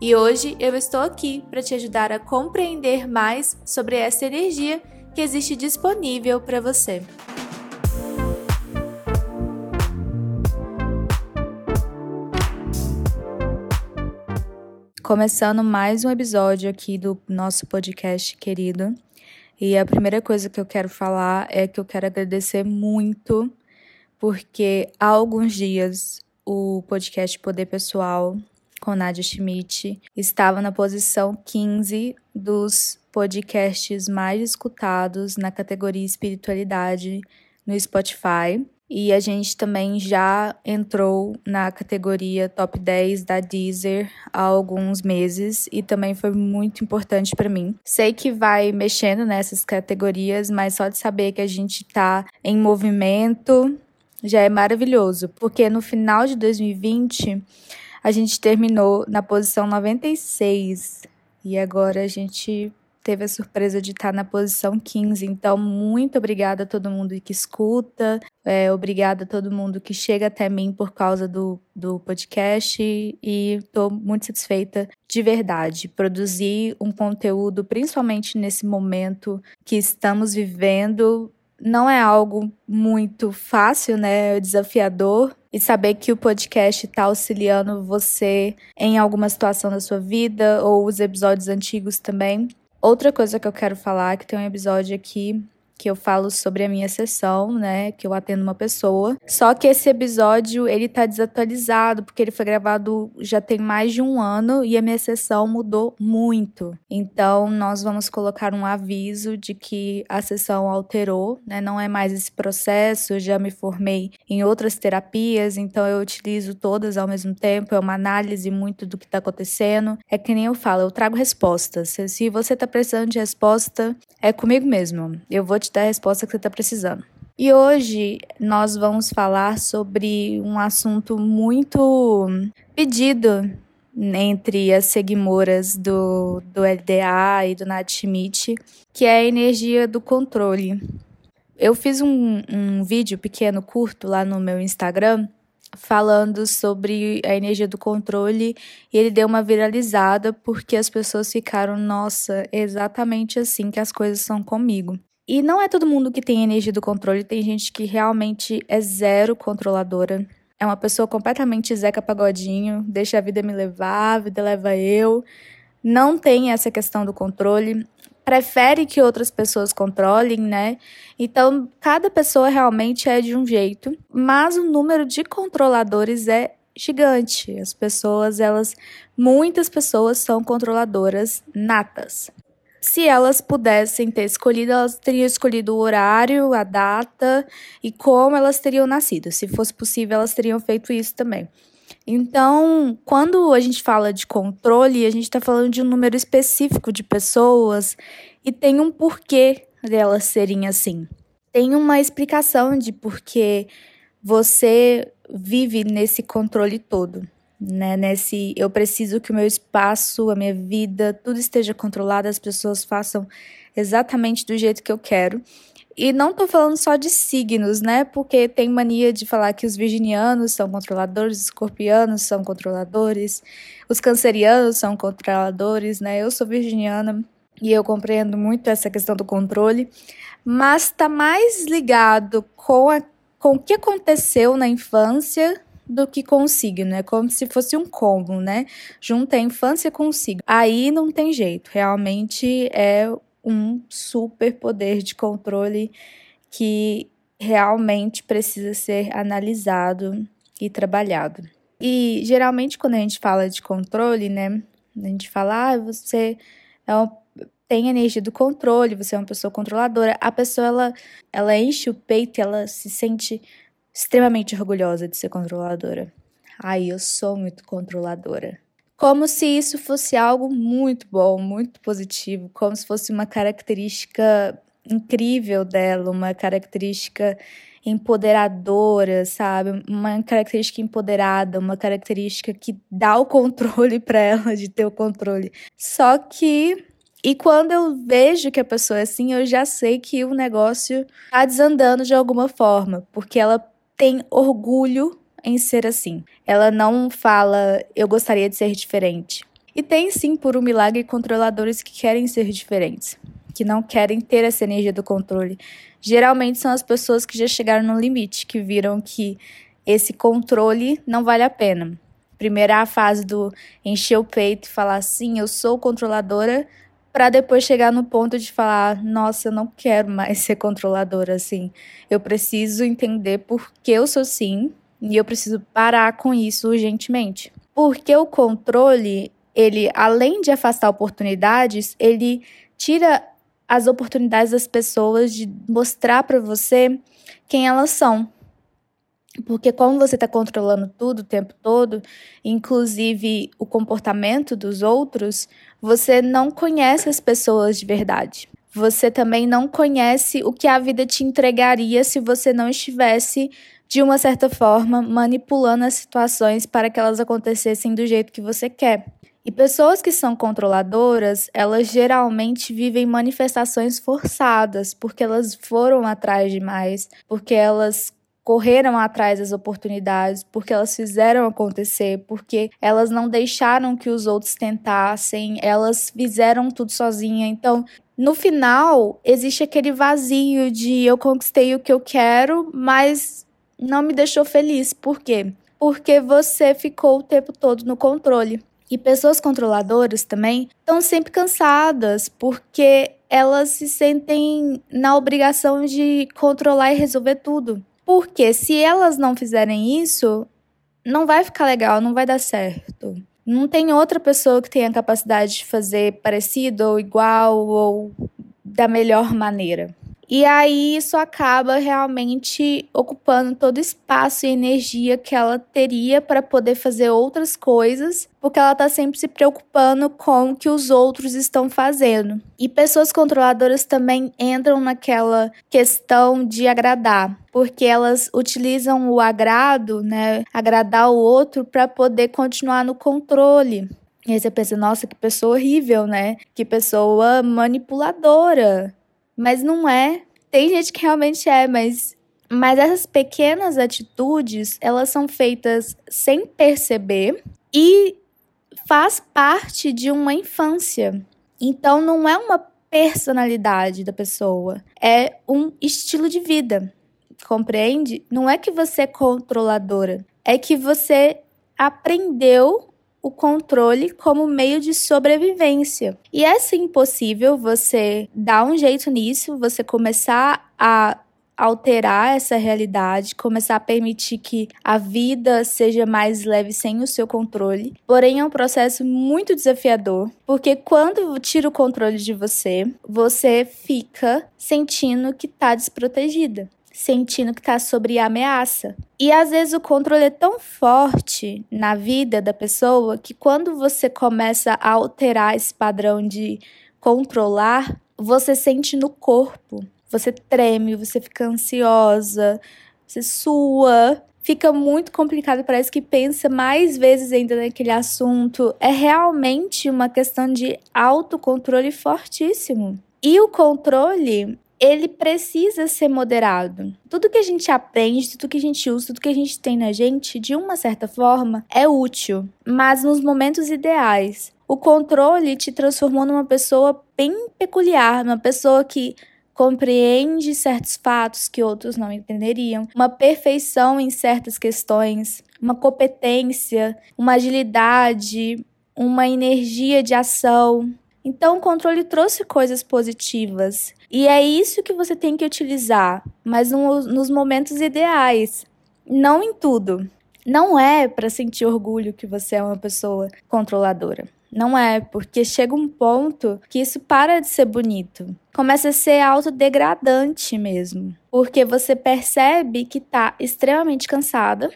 E hoje eu estou aqui para te ajudar a compreender mais sobre essa energia que existe disponível para você. Começando mais um episódio aqui do nosso podcast querido. E a primeira coisa que eu quero falar é que eu quero agradecer muito, porque há alguns dias o podcast Poder Pessoal com Nadia Schmidt, estava na posição 15 dos podcasts mais escutados na categoria espiritualidade no Spotify. E a gente também já entrou na categoria top 10 da Deezer há alguns meses e também foi muito importante para mim. Sei que vai mexendo nessas categorias, mas só de saber que a gente está em movimento já é maravilhoso, porque no final de 2020 a gente terminou na posição 96 e agora a gente teve a surpresa de estar na posição 15. Então, muito obrigada a todo mundo que escuta, é, obrigada a todo mundo que chega até mim por causa do, do podcast e estou muito satisfeita de verdade. Produzir um conteúdo, principalmente nesse momento que estamos vivendo, não é algo muito fácil, né? É desafiador. E saber que o podcast está auxiliando você em alguma situação da sua vida, ou os episódios antigos também. Outra coisa que eu quero falar, que tem um episódio aqui que eu falo sobre a minha sessão, né, que eu atendo uma pessoa. Só que esse episódio, ele tá desatualizado, porque ele foi gravado já tem mais de um ano e a minha sessão mudou muito. Então, nós vamos colocar um aviso de que a sessão alterou, né, não é mais esse processo, eu já me formei em outras terapias, então eu utilizo todas ao mesmo tempo, é uma análise muito do que tá acontecendo. É que nem eu falo, eu trago respostas. Se você tá precisando de resposta, é comigo mesmo. Eu vou te dar a resposta que você está precisando. E hoje nós vamos falar sobre um assunto muito pedido entre as seguidoras do, do LDA e do Nat Schmidt, que é a energia do controle. Eu fiz um, um vídeo pequeno, curto, lá no meu Instagram, falando sobre a energia do controle e ele deu uma viralizada porque as pessoas ficaram, nossa, exatamente assim que as coisas são comigo. E não é todo mundo que tem energia do controle, tem gente que realmente é zero controladora. É uma pessoa completamente Zeca Pagodinho, deixa a vida me levar, a vida leva eu. Não tem essa questão do controle, prefere que outras pessoas controlem, né? Então, cada pessoa realmente é de um jeito, mas o número de controladores é gigante. As pessoas, elas, muitas pessoas são controladoras natas. Se elas pudessem ter escolhido, elas teriam escolhido o horário, a data e como elas teriam nascido. Se fosse possível, elas teriam feito isso também. Então, quando a gente fala de controle, a gente está falando de um número específico de pessoas e tem um porquê delas serem assim. Tem uma explicação de por que você vive nesse controle todo né? Nesse eu preciso que o meu espaço, a minha vida, tudo esteja controlado, as pessoas façam exatamente do jeito que eu quero. E não estou falando só de signos, né? Porque tem mania de falar que os virginianos são controladores, os escorpianos são controladores, os cancerianos são controladores, né? Eu sou virginiana e eu compreendo muito essa questão do controle, mas está mais ligado com, a, com o que aconteceu na infância do que com o signo, é como se fosse um combo, né? Junta a infância com o signo. Aí não tem jeito, realmente é um super poder de controle que realmente precisa ser analisado e trabalhado. E geralmente quando a gente fala de controle, né, a gente fala, ah, você é um, tem energia do controle, você é uma pessoa controladora. A pessoa ela ela enche o peito, ela se sente extremamente orgulhosa de ser controladora. Ai, eu sou muito controladora. Como se isso fosse algo muito bom, muito positivo, como se fosse uma característica incrível dela, uma característica empoderadora, sabe? Uma característica empoderada, uma característica que dá o controle para ela de ter o controle. Só que e quando eu vejo que a pessoa é assim, eu já sei que o negócio tá desandando de alguma forma, porque ela tem orgulho em ser assim. Ela não fala, eu gostaria de ser diferente. E tem sim, por um milagre, controladores que querem ser diferentes, que não querem ter essa energia do controle. Geralmente são as pessoas que já chegaram no limite, que viram que esse controle não vale a pena. Primeiro a fase do encher o peito e falar assim, eu sou controladora, para depois chegar no ponto de falar, nossa, eu não quero mais ser controladora assim. Eu preciso entender por que eu sou assim e eu preciso parar com isso urgentemente. Porque o controle, ele além de afastar oportunidades, ele tira as oportunidades das pessoas de mostrar para você quem elas são. Porque como você está controlando tudo o tempo todo, inclusive o comportamento dos outros, você não conhece as pessoas de verdade. Você também não conhece o que a vida te entregaria se você não estivesse, de uma certa forma, manipulando as situações para que elas acontecessem do jeito que você quer. E pessoas que são controladoras, elas geralmente vivem manifestações forçadas, porque elas foram atrás demais, porque elas correram atrás das oportunidades, porque elas fizeram acontecer, porque elas não deixaram que os outros tentassem, elas fizeram tudo sozinha. Então, no final, existe aquele vazio de eu conquistei o que eu quero, mas não me deixou feliz. Por quê? Porque você ficou o tempo todo no controle. E pessoas controladoras também estão sempre cansadas, porque elas se sentem na obrigação de controlar e resolver tudo. Porque se elas não fizerem isso, não vai ficar legal, não vai dar certo. Não tem outra pessoa que tenha capacidade de fazer parecido ou igual ou da melhor maneira. E aí isso acaba realmente ocupando todo espaço e energia que ela teria para poder fazer outras coisas, porque ela está sempre se preocupando com o que os outros estão fazendo. E pessoas controladoras também entram naquela questão de agradar, porque elas utilizam o agrado, né, agradar o outro para poder continuar no controle. E aí você pensa, nossa, que pessoa horrível, né? Que pessoa manipuladora. Mas não é. Tem gente que realmente é, mas mas essas pequenas atitudes, elas são feitas sem perceber e faz parte de uma infância. Então não é uma personalidade da pessoa, é um estilo de vida. Compreende? Não é que você é controladora, é que você aprendeu o controle como meio de sobrevivência. E é sim possível você dar um jeito nisso, você começar a alterar essa realidade, começar a permitir que a vida seja mais leve sem o seu controle. Porém, é um processo muito desafiador, porque quando tira o controle de você, você fica sentindo que está desprotegida sentindo que está sobre ameaça. E às vezes o controle é tão forte na vida da pessoa que quando você começa a alterar esse padrão de controlar, você sente no corpo. Você treme, você fica ansiosa, você sua, fica muito complicado, parece que pensa mais vezes ainda naquele assunto. É realmente uma questão de autocontrole fortíssimo. E o controle ele precisa ser moderado. Tudo que a gente aprende, tudo que a gente usa, tudo que a gente tem na gente, de uma certa forma, é útil, mas nos momentos ideais. O controle te transformou numa pessoa bem peculiar, uma pessoa que compreende certos fatos que outros não entenderiam, uma perfeição em certas questões, uma competência, uma agilidade, uma energia de ação, Então, o controle trouxe coisas positivas. E é isso que você tem que utilizar, mas no, nos momentos ideais, não em tudo. Não é para sentir orgulho que você é uma pessoa controladora. Não é, porque chega um ponto que isso para de ser bonito. Começa a ser autodegradante mesmo. Porque você percebe que tá extremamente cansada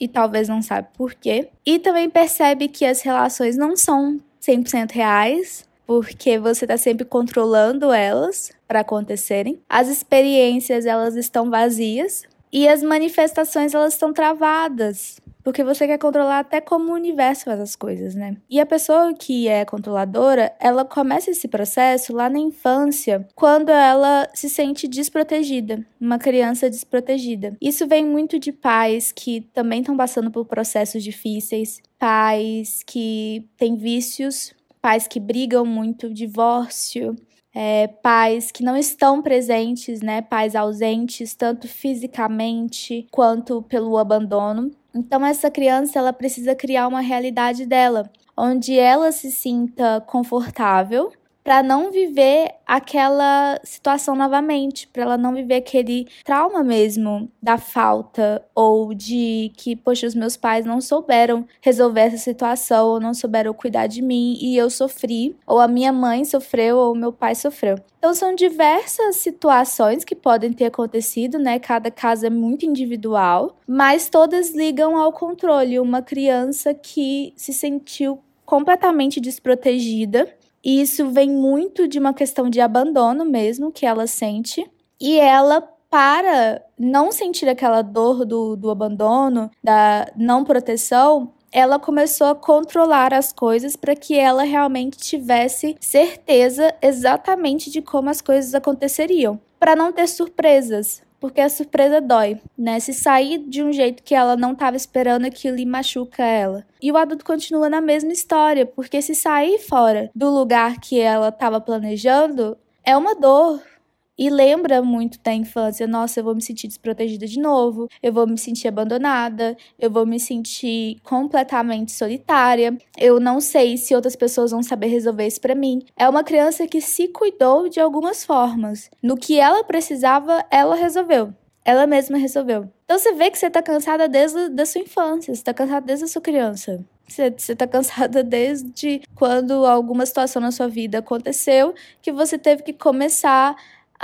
e talvez não sabe por quê. E também percebe que as relações não são 100% reais, porque você está sempre controlando elas para acontecerem. As experiências elas estão vazias e as manifestações elas estão travadas. Porque você quer controlar até como o universo faz as coisas, né? E a pessoa que é controladora, ela começa esse processo lá na infância, quando ela se sente desprotegida, uma criança desprotegida. Isso vem muito de pais que também estão passando por processos difíceis, pais que têm vícios pais que brigam muito, divórcio, é, pais que não estão presentes, né? Pais ausentes, tanto fisicamente quanto pelo abandono. Então essa criança ela precisa criar uma realidade dela, onde ela se sinta confortável para não viver aquela situação novamente, para ela não viver aquele trauma mesmo da falta ou de que, poxa, os meus pais não souberam resolver essa situação, ou não souberam cuidar de mim e eu sofri, ou a minha mãe sofreu, ou meu pai sofreu. Então são diversas situações que podem ter acontecido, né? Cada caso é muito individual, mas todas ligam ao controle. Uma criança que se sentiu completamente desprotegida e isso vem muito de uma questão de abandono mesmo que ela sente. E ela, para não sentir aquela dor do, do abandono, da não proteção, ela começou a controlar as coisas para que ela realmente tivesse certeza exatamente de como as coisas aconteceriam, para não ter surpresas, porque a surpresa dói, né? Se sair de um jeito que ela não estava esperando, aquilo lhe machuca ela. E o adulto continua na mesma história, porque se sair fora do lugar que ela estava planejando, é uma dor, e lembra muito da infância. Nossa, eu vou me sentir desprotegida de novo, eu vou me sentir abandonada, eu vou me sentir completamente solitária. Eu não sei se outras pessoas vão saber resolver isso para mim. É uma criança que se cuidou de algumas formas. No que ela precisava, ela resolveu. Ela mesma resolveu. Então você vê que você tá cansada desde a sua infância, você tá cansada desde a sua criança. Você, você tá cansada desde quando alguma situação na sua vida aconteceu que você teve que começar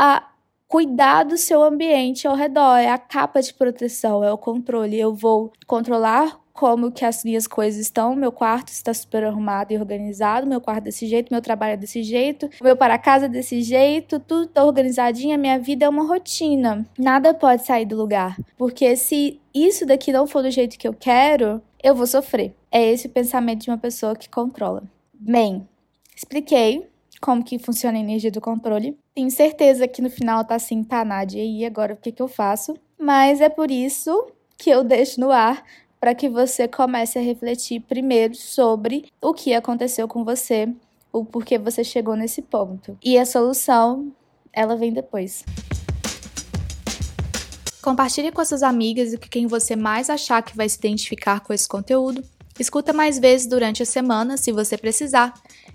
a cuidar do seu ambiente ao redor, é a capa de proteção, é o controle. Eu vou controlar como que as minhas coisas estão, meu quarto está super arrumado e organizado, meu quarto desse jeito, meu trabalho é desse jeito, meu para casa é desse jeito, tudo está organizadinho, a minha vida é uma rotina. Nada pode sair do lugar, porque se isso daqui não for do jeito que eu quero, eu vou sofrer. É esse o pensamento de uma pessoa que controla. Bem, expliquei como que funciona a energia do controle. Tenho certeza que no final tá assim, tá, Nádia, e agora o que, que eu faço? Mas é por isso que eu deixo no ar para que você comece a refletir primeiro sobre o que aconteceu com você, o porquê você chegou nesse ponto. E a solução, ela vem depois. Compartilhe com as suas amigas e com quem você mais achar que vai se identificar com esse conteúdo. Escuta mais vezes durante a semana, se você precisar.